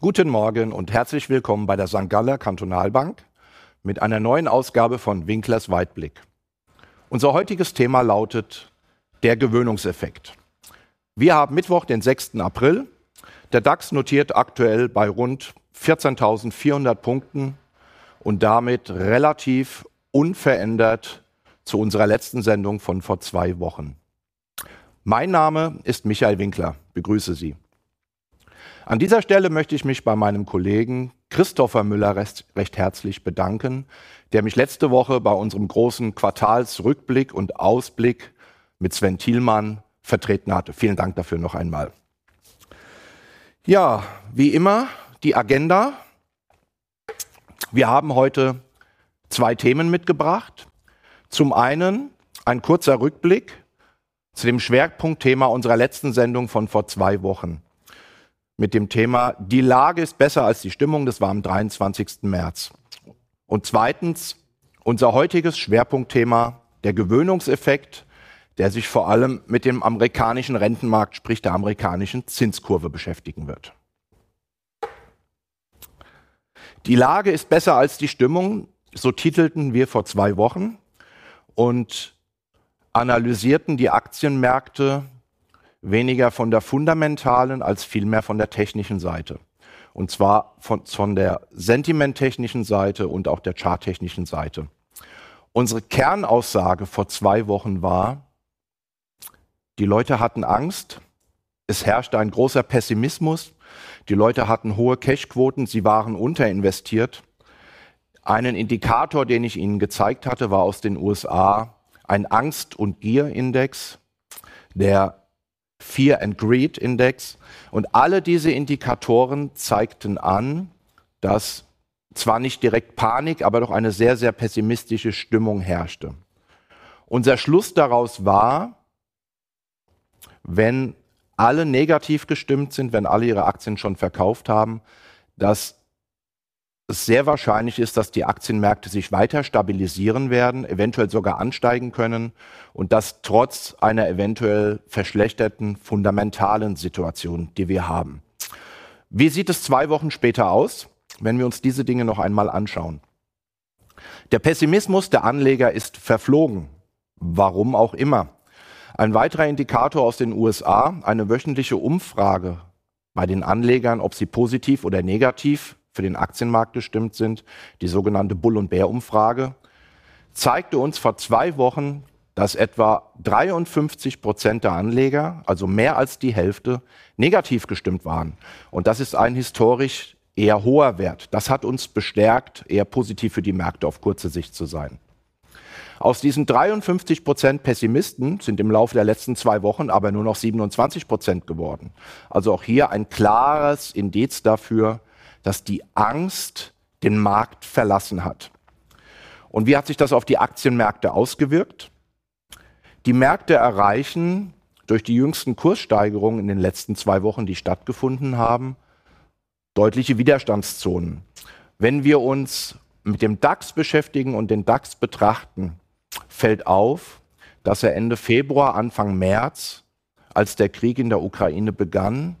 Guten Morgen und herzlich willkommen bei der St. Galler Kantonalbank mit einer neuen Ausgabe von Winklers Weitblick. Unser heutiges Thema lautet der Gewöhnungseffekt. Wir haben Mittwoch, den 6. April. Der DAX notiert aktuell bei rund 14.400 Punkten und damit relativ unverändert zu unserer letzten Sendung von vor zwei Wochen. Mein Name ist Michael Winkler. Begrüße Sie. An dieser Stelle möchte ich mich bei meinem Kollegen Christopher Müller recht, recht, herzlich bedanken, der mich letzte Woche bei unserem großen Quartalsrückblick und Ausblick mit Sven Thielmann vertreten hatte. Vielen Dank dafür noch einmal. Ja, wie immer die Agenda. Wir haben heute zwei Themen mitgebracht. Zum einen ein kurzer Rückblick zu dem Schwerpunktthema unserer letzten Sendung von vor zwei Wochen mit dem Thema Die Lage ist besser als die Stimmung. Das war am 23. März. Und zweitens unser heutiges Schwerpunktthema, der Gewöhnungseffekt, der sich vor allem mit dem amerikanischen Rentenmarkt, sprich der amerikanischen Zinskurve beschäftigen wird. Die Lage ist besser als die Stimmung, so titelten wir vor zwei Wochen und analysierten die Aktienmärkte weniger von der fundamentalen als vielmehr von der technischen Seite. Und zwar von, von der sentimenttechnischen Seite und auch der charttechnischen Seite. Unsere Kernaussage vor zwei Wochen war, die Leute hatten Angst, es herrschte ein großer Pessimismus, die Leute hatten hohe Cashquoten, sie waren unterinvestiert. Einen Indikator, den ich Ihnen gezeigt hatte, war aus den USA ein Angst- und Gierindex, der Fear and Greed Index. Und alle diese Indikatoren zeigten an, dass zwar nicht direkt Panik, aber doch eine sehr, sehr pessimistische Stimmung herrschte. Unser Schluss daraus war, wenn alle negativ gestimmt sind, wenn alle ihre Aktien schon verkauft haben, dass es sehr wahrscheinlich ist, dass die Aktienmärkte sich weiter stabilisieren werden, eventuell sogar ansteigen können und das trotz einer eventuell verschlechterten fundamentalen Situation, die wir haben. Wie sieht es zwei Wochen später aus, wenn wir uns diese Dinge noch einmal anschauen? Der Pessimismus der Anleger ist verflogen. Warum auch immer. Ein weiterer Indikator aus den USA, eine wöchentliche Umfrage bei den Anlegern, ob sie positiv oder negativ für den Aktienmarkt gestimmt sind, die sogenannte Bull- und Bär-Umfrage, zeigte uns vor zwei Wochen, dass etwa 53 Prozent der Anleger, also mehr als die Hälfte, negativ gestimmt waren. Und das ist ein historisch eher hoher Wert. Das hat uns bestärkt, eher positiv für die Märkte auf kurze Sicht zu sein. Aus diesen 53 Prozent Pessimisten sind im Laufe der letzten zwei Wochen aber nur noch 27 Prozent geworden. Also auch hier ein klares Indiz dafür, dass die Angst den Markt verlassen hat. Und wie hat sich das auf die Aktienmärkte ausgewirkt? Die Märkte erreichen durch die jüngsten Kurssteigerungen in den letzten zwei Wochen, die stattgefunden haben, deutliche Widerstandszonen. Wenn wir uns mit dem DAX beschäftigen und den DAX betrachten, fällt auf, dass er Ende Februar, Anfang März, als der Krieg in der Ukraine begann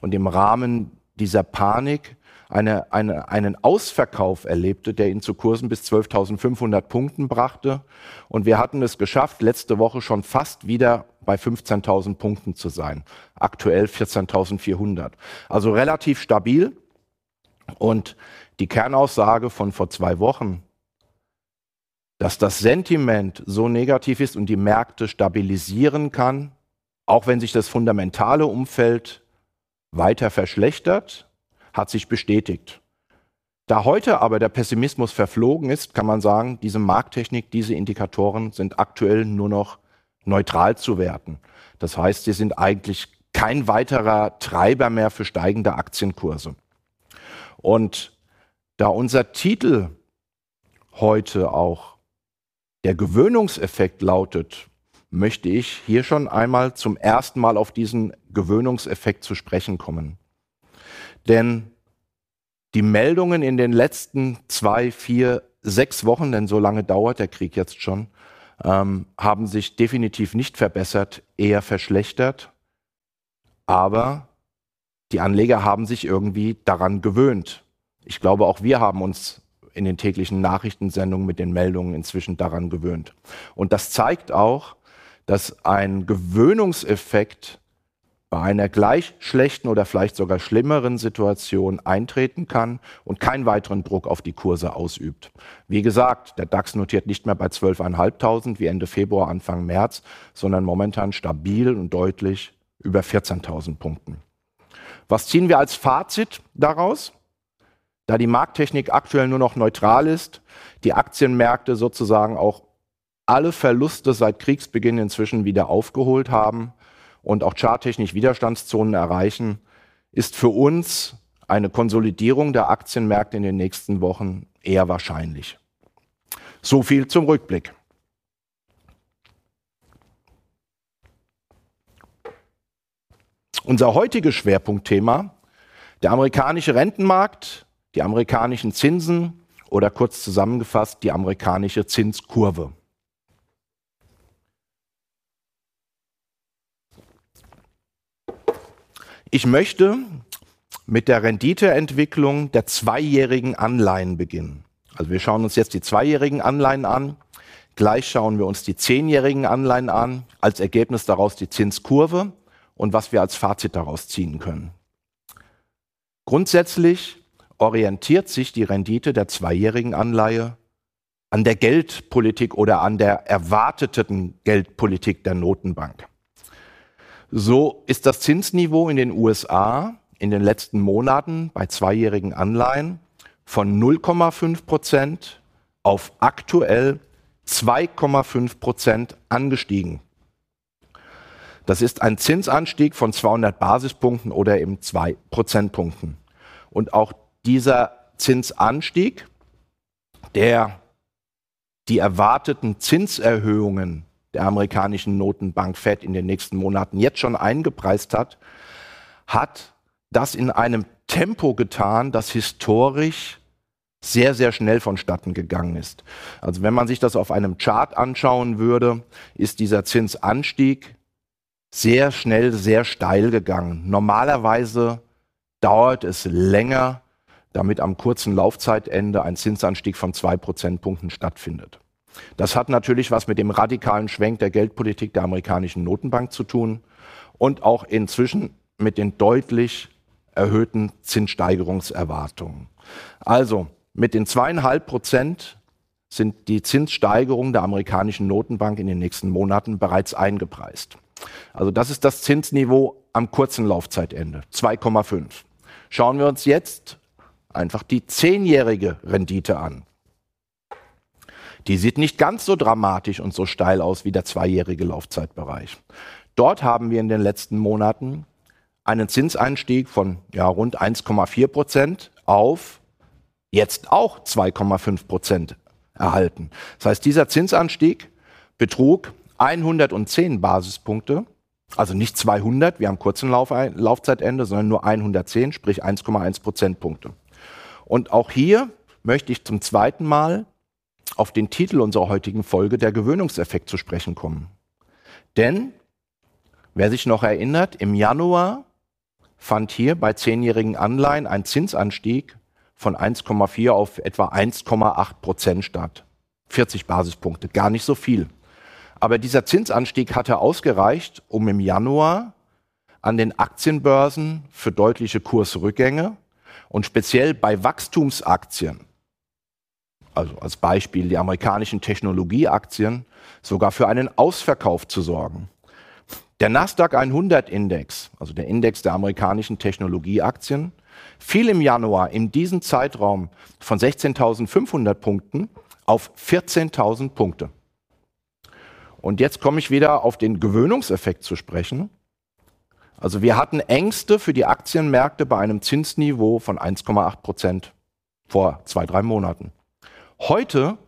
und im Rahmen dieser Panik eine, eine, einen Ausverkauf erlebte, der ihn zu Kursen bis 12.500 Punkten brachte. Und wir hatten es geschafft, letzte Woche schon fast wieder bei 15.000 Punkten zu sein. Aktuell 14.400. Also relativ stabil. Und die Kernaussage von vor zwei Wochen, dass das Sentiment so negativ ist und die Märkte stabilisieren kann, auch wenn sich das fundamentale Umfeld weiter verschlechtert, hat sich bestätigt. Da heute aber der Pessimismus verflogen ist, kann man sagen, diese Markttechnik, diese Indikatoren sind aktuell nur noch neutral zu werten. Das heißt, sie sind eigentlich kein weiterer Treiber mehr für steigende Aktienkurse. Und da unser Titel heute auch der Gewöhnungseffekt lautet, möchte ich hier schon einmal zum ersten Mal auf diesen Gewöhnungseffekt zu sprechen kommen. Denn die Meldungen in den letzten zwei, vier, sechs Wochen, denn so lange dauert der Krieg jetzt schon, ähm, haben sich definitiv nicht verbessert, eher verschlechtert. Aber die Anleger haben sich irgendwie daran gewöhnt. Ich glaube, auch wir haben uns in den täglichen Nachrichtensendungen mit den Meldungen inzwischen daran gewöhnt. Und das zeigt auch, dass ein Gewöhnungseffekt bei einer gleich schlechten oder vielleicht sogar schlimmeren Situation eintreten kann und keinen weiteren Druck auf die Kurse ausübt. Wie gesagt, der DAX notiert nicht mehr bei 12.500 wie Ende Februar, Anfang März, sondern momentan stabil und deutlich über 14.000 Punkten. Was ziehen wir als Fazit daraus? Da die Markttechnik aktuell nur noch neutral ist, die Aktienmärkte sozusagen auch alle Verluste seit Kriegsbeginn inzwischen wieder aufgeholt haben, und auch charttechnisch Widerstandszonen erreichen, ist für uns eine Konsolidierung der Aktienmärkte in den nächsten Wochen eher wahrscheinlich. So viel zum Rückblick. Unser heutiges Schwerpunktthema, der amerikanische Rentenmarkt, die amerikanischen Zinsen oder kurz zusammengefasst die amerikanische Zinskurve. Ich möchte mit der Renditeentwicklung der zweijährigen Anleihen beginnen. Also wir schauen uns jetzt die zweijährigen Anleihen an. Gleich schauen wir uns die zehnjährigen Anleihen an. Als Ergebnis daraus die Zinskurve und was wir als Fazit daraus ziehen können. Grundsätzlich orientiert sich die Rendite der zweijährigen Anleihe an der Geldpolitik oder an der erwarteten Geldpolitik der Notenbank. So ist das Zinsniveau in den USA in den letzten Monaten bei zweijährigen Anleihen von 0,5 Prozent auf aktuell 2,5 Prozent angestiegen. Das ist ein Zinsanstieg von 200 Basispunkten oder eben zwei Prozentpunkten. Und auch dieser Zinsanstieg, der die erwarteten Zinserhöhungen der amerikanischen Notenbank Fed in den nächsten Monaten jetzt schon eingepreist hat, hat das in einem Tempo getan, das historisch sehr, sehr schnell vonstatten gegangen ist. Also wenn man sich das auf einem Chart anschauen würde, ist dieser Zinsanstieg sehr schnell, sehr steil gegangen. Normalerweise dauert es länger, damit am kurzen Laufzeitende ein Zinsanstieg von zwei Prozentpunkten stattfindet. Das hat natürlich was mit dem radikalen Schwenk der Geldpolitik der amerikanischen Notenbank zu tun und auch inzwischen mit den deutlich erhöhten Zinssteigerungserwartungen. Also mit den zweieinhalb Prozent sind die Zinssteigerungen der amerikanischen Notenbank in den nächsten Monaten bereits eingepreist. Also das ist das Zinsniveau am kurzen Laufzeitende, 2,5. Schauen wir uns jetzt einfach die zehnjährige Rendite an. Die sieht nicht ganz so dramatisch und so steil aus wie der zweijährige Laufzeitbereich. Dort haben wir in den letzten Monaten einen Zinseinstieg von ja, rund 1,4 Prozent auf jetzt auch 2,5 Prozent erhalten. Das heißt, dieser Zinsanstieg betrug 110 Basispunkte, also nicht 200 wie am kurzen Lauf Laufzeitende, sondern nur 110, sprich 1,1 Prozentpunkte. Und auch hier möchte ich zum zweiten Mal auf den Titel unserer heutigen Folge, der Gewöhnungseffekt, zu sprechen kommen. Denn, wer sich noch erinnert, im Januar fand hier bei zehnjährigen Anleihen ein Zinsanstieg von 1,4 auf etwa 1,8 Prozent statt. 40 Basispunkte, gar nicht so viel. Aber dieser Zinsanstieg hatte ausgereicht, um im Januar an den Aktienbörsen für deutliche Kursrückgänge und speziell bei Wachstumsaktien also als Beispiel die amerikanischen Technologieaktien, sogar für einen Ausverkauf zu sorgen. Der Nasdaq 100 Index, also der Index der amerikanischen Technologieaktien, fiel im Januar in diesem Zeitraum von 16.500 Punkten auf 14.000 Punkte. Und jetzt komme ich wieder auf den Gewöhnungseffekt zu sprechen. Also wir hatten Ängste für die Aktienmärkte bei einem Zinsniveau von 1,8 Prozent vor zwei, drei Monaten. Heute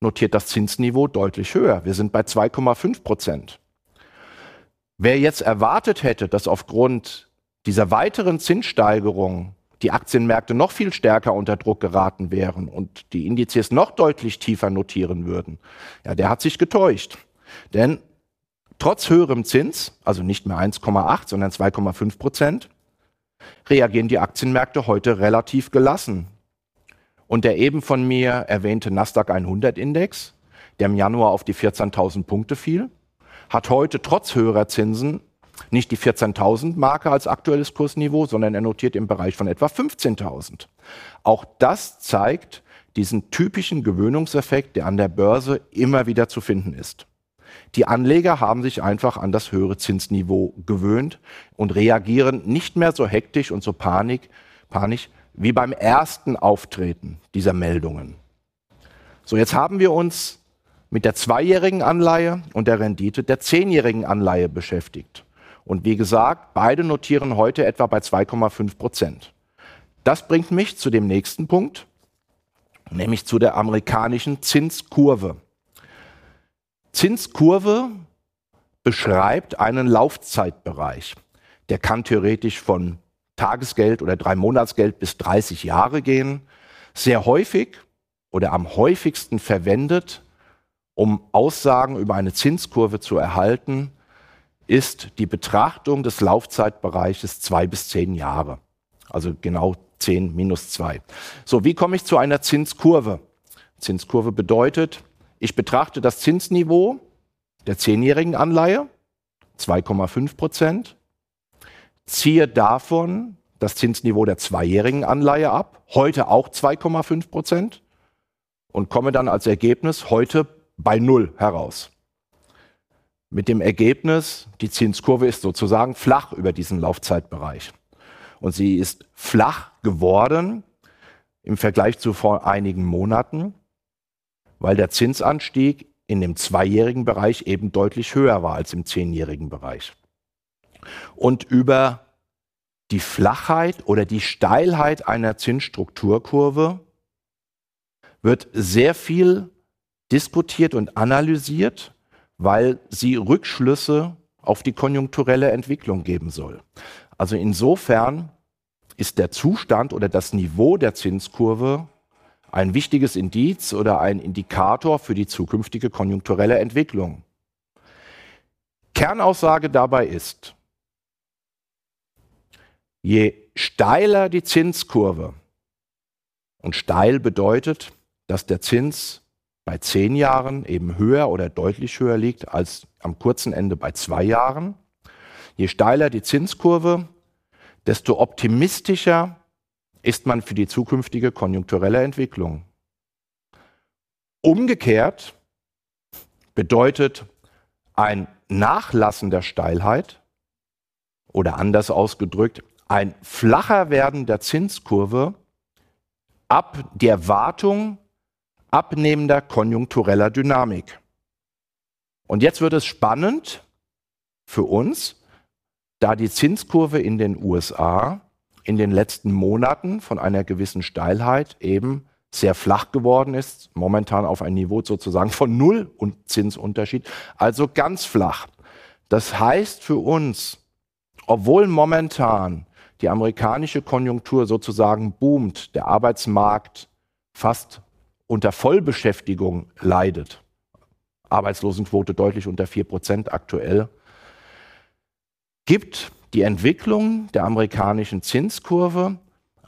notiert das Zinsniveau deutlich höher. Wir sind bei 2,5 Prozent. Wer jetzt erwartet hätte, dass aufgrund dieser weiteren Zinssteigerung die Aktienmärkte noch viel stärker unter Druck geraten wären und die Indizes noch deutlich tiefer notieren würden, ja, der hat sich getäuscht. Denn trotz höherem Zins, also nicht mehr 1,8, sondern 2,5 Prozent, reagieren die Aktienmärkte heute relativ gelassen. Und der eben von mir erwähnte Nasdaq 100 Index, der im Januar auf die 14.000 Punkte fiel, hat heute trotz höherer Zinsen nicht die 14.000 Marke als aktuelles Kursniveau, sondern er notiert im Bereich von etwa 15.000. Auch das zeigt diesen typischen Gewöhnungseffekt, der an der Börse immer wieder zu finden ist. Die Anleger haben sich einfach an das höhere Zinsniveau gewöhnt und reagieren nicht mehr so hektisch und so panik, panisch wie beim ersten Auftreten dieser Meldungen. So, jetzt haben wir uns mit der zweijährigen Anleihe und der Rendite der zehnjährigen Anleihe beschäftigt. Und wie gesagt, beide notieren heute etwa bei 2,5 Prozent. Das bringt mich zu dem nächsten Punkt, nämlich zu der amerikanischen Zinskurve. Zinskurve beschreibt einen Laufzeitbereich. Der kann theoretisch von Tagesgeld oder drei Monatsgeld bis 30 Jahre gehen. Sehr häufig oder am häufigsten verwendet, um Aussagen über eine Zinskurve zu erhalten, ist die Betrachtung des Laufzeitbereiches zwei bis zehn Jahre. Also genau zehn minus zwei. So, wie komme ich zu einer Zinskurve? Zinskurve bedeutet, ich betrachte das Zinsniveau der zehnjährigen Anleihe, 2,5 Prozent, ziehe davon das Zinsniveau der zweijährigen Anleihe ab, heute auch 2,5 Prozent, und komme dann als Ergebnis heute bei Null heraus mit dem Ergebnis, die Zinskurve ist sozusagen flach über diesen Laufzeitbereich. Und sie ist flach geworden im Vergleich zu vor einigen Monaten, weil der Zinsanstieg in dem zweijährigen Bereich eben deutlich höher war als im zehnjährigen Bereich. Und über die Flachheit oder die Steilheit einer Zinsstrukturkurve wird sehr viel diskutiert und analysiert weil sie Rückschlüsse auf die konjunkturelle Entwicklung geben soll. Also insofern ist der Zustand oder das Niveau der Zinskurve ein wichtiges Indiz oder ein Indikator für die zukünftige konjunkturelle Entwicklung. Kernaussage dabei ist, je steiler die Zinskurve, und steil bedeutet, dass der Zins bei zehn Jahren eben höher oder deutlich höher liegt als am kurzen Ende bei zwei Jahren. Je steiler die Zinskurve, desto optimistischer ist man für die zukünftige konjunkturelle Entwicklung. Umgekehrt bedeutet ein Nachlassen der Steilheit oder anders ausgedrückt, ein flacher Werden der Zinskurve ab der Wartung abnehmender konjunktureller Dynamik. Und jetzt wird es spannend für uns, da die Zinskurve in den USA in den letzten Monaten von einer gewissen Steilheit eben sehr flach geworden ist, momentan auf ein Niveau sozusagen von Null und Zinsunterschied, also ganz flach. Das heißt für uns, obwohl momentan die amerikanische Konjunktur sozusagen boomt, der Arbeitsmarkt fast unter Vollbeschäftigung leidet, Arbeitslosenquote deutlich unter 4 Prozent aktuell, gibt die Entwicklung der amerikanischen Zinskurve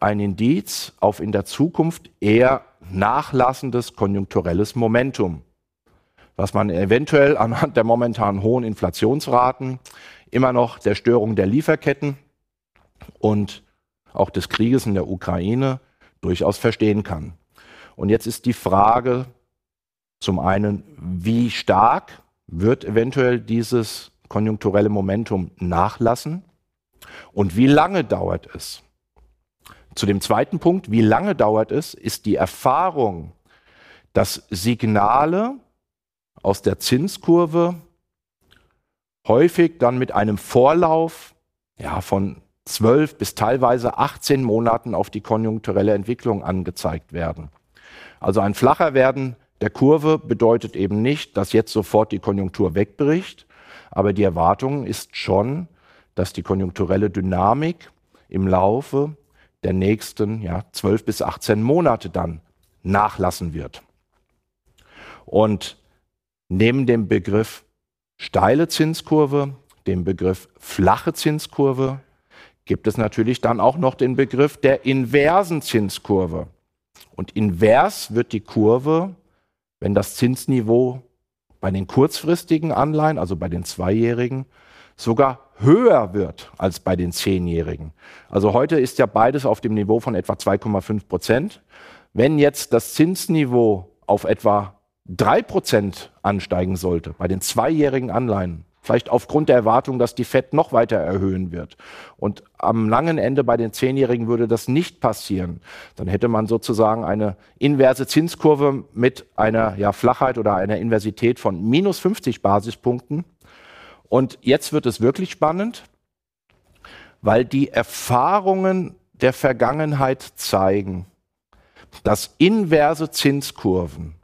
ein Indiz auf in der Zukunft eher nachlassendes konjunkturelles Momentum, was man eventuell anhand der momentan hohen Inflationsraten, immer noch der Störung der Lieferketten und auch des Krieges in der Ukraine durchaus verstehen kann. Und jetzt ist die Frage zum einen, wie stark wird eventuell dieses konjunkturelle Momentum nachlassen und wie lange dauert es? Zu dem zweiten Punkt, wie lange dauert es, ist die Erfahrung, dass Signale aus der Zinskurve häufig dann mit einem Vorlauf ja, von zwölf bis teilweise 18 Monaten auf die konjunkturelle Entwicklung angezeigt werden. Also ein flacher Werden der Kurve bedeutet eben nicht, dass jetzt sofort die Konjunktur wegbricht, aber die Erwartung ist schon, dass die konjunkturelle Dynamik im Laufe der nächsten ja, 12 bis 18 Monate dann nachlassen wird. Und neben dem Begriff steile Zinskurve, dem Begriff flache Zinskurve, gibt es natürlich dann auch noch den Begriff der inversen Zinskurve. Und invers wird die Kurve, wenn das Zinsniveau bei den kurzfristigen Anleihen, also bei den Zweijährigen, sogar höher wird als bei den Zehnjährigen. Also heute ist ja beides auf dem Niveau von etwa 2,5 Prozent. Wenn jetzt das Zinsniveau auf etwa 3 Prozent ansteigen sollte bei den zweijährigen Anleihen, vielleicht aufgrund der Erwartung, dass die FED noch weiter erhöhen wird, und am langen Ende bei den Zehnjährigen würde das nicht passieren, dann hätte man sozusagen eine inverse Zinskurve mit einer ja, Flachheit oder einer Inversität von minus 50 Basispunkten. Und jetzt wird es wirklich spannend, weil die Erfahrungen der Vergangenheit zeigen, dass inverse Zinskurven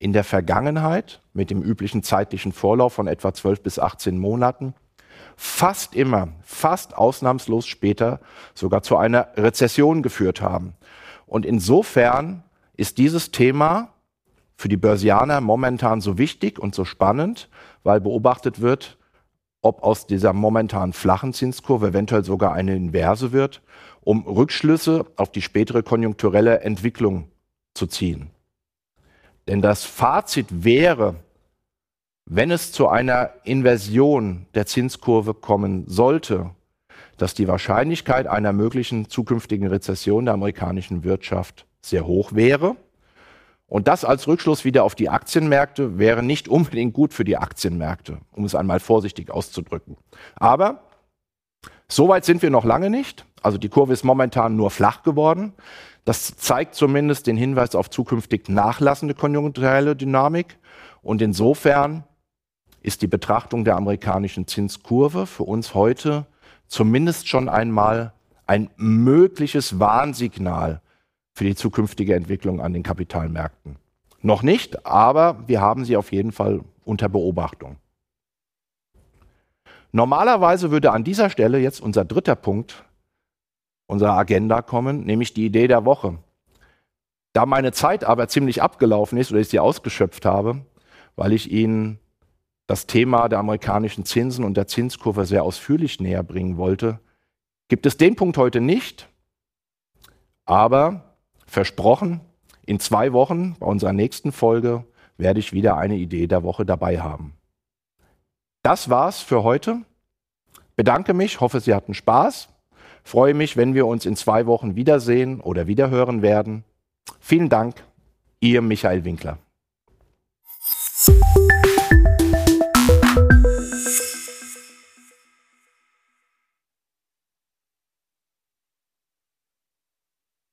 in der Vergangenheit mit dem üblichen zeitlichen Vorlauf von etwa 12 bis 18 Monaten fast immer, fast ausnahmslos später sogar zu einer Rezession geführt haben. Und insofern ist dieses Thema für die Börsianer momentan so wichtig und so spannend, weil beobachtet wird, ob aus dieser momentan flachen Zinskurve eventuell sogar eine inverse wird, um Rückschlüsse auf die spätere konjunkturelle Entwicklung zu ziehen. Denn das Fazit wäre, wenn es zu einer Inversion der Zinskurve kommen sollte, dass die Wahrscheinlichkeit einer möglichen zukünftigen Rezession der amerikanischen Wirtschaft sehr hoch wäre und das als Rückschluss wieder auf die Aktienmärkte wäre nicht unbedingt gut für die Aktienmärkte, um es einmal vorsichtig auszudrücken. Aber so weit sind wir noch lange nicht. Also die Kurve ist momentan nur flach geworden. Das zeigt zumindest den Hinweis auf zukünftig nachlassende konjunkturelle Dynamik. Und insofern ist die Betrachtung der amerikanischen Zinskurve für uns heute zumindest schon einmal ein mögliches Warnsignal für die zukünftige Entwicklung an den Kapitalmärkten. Noch nicht, aber wir haben sie auf jeden Fall unter Beobachtung. Normalerweise würde an dieser Stelle jetzt unser dritter Punkt unserer Agenda kommen, nämlich die Idee der Woche. Da meine Zeit aber ziemlich abgelaufen ist oder ich sie ausgeschöpft habe, weil ich Ihnen das Thema der amerikanischen Zinsen und der Zinskurve sehr ausführlich näher bringen wollte, gibt es den Punkt heute nicht, aber Versprochen, in zwei Wochen bei unserer nächsten Folge werde ich wieder eine Idee der Woche dabei haben. Das war's für heute. Bedanke mich, hoffe, Sie hatten Spaß. Freue mich, wenn wir uns in zwei Wochen wiedersehen oder wiederhören werden. Vielen Dank, Ihr Michael Winkler.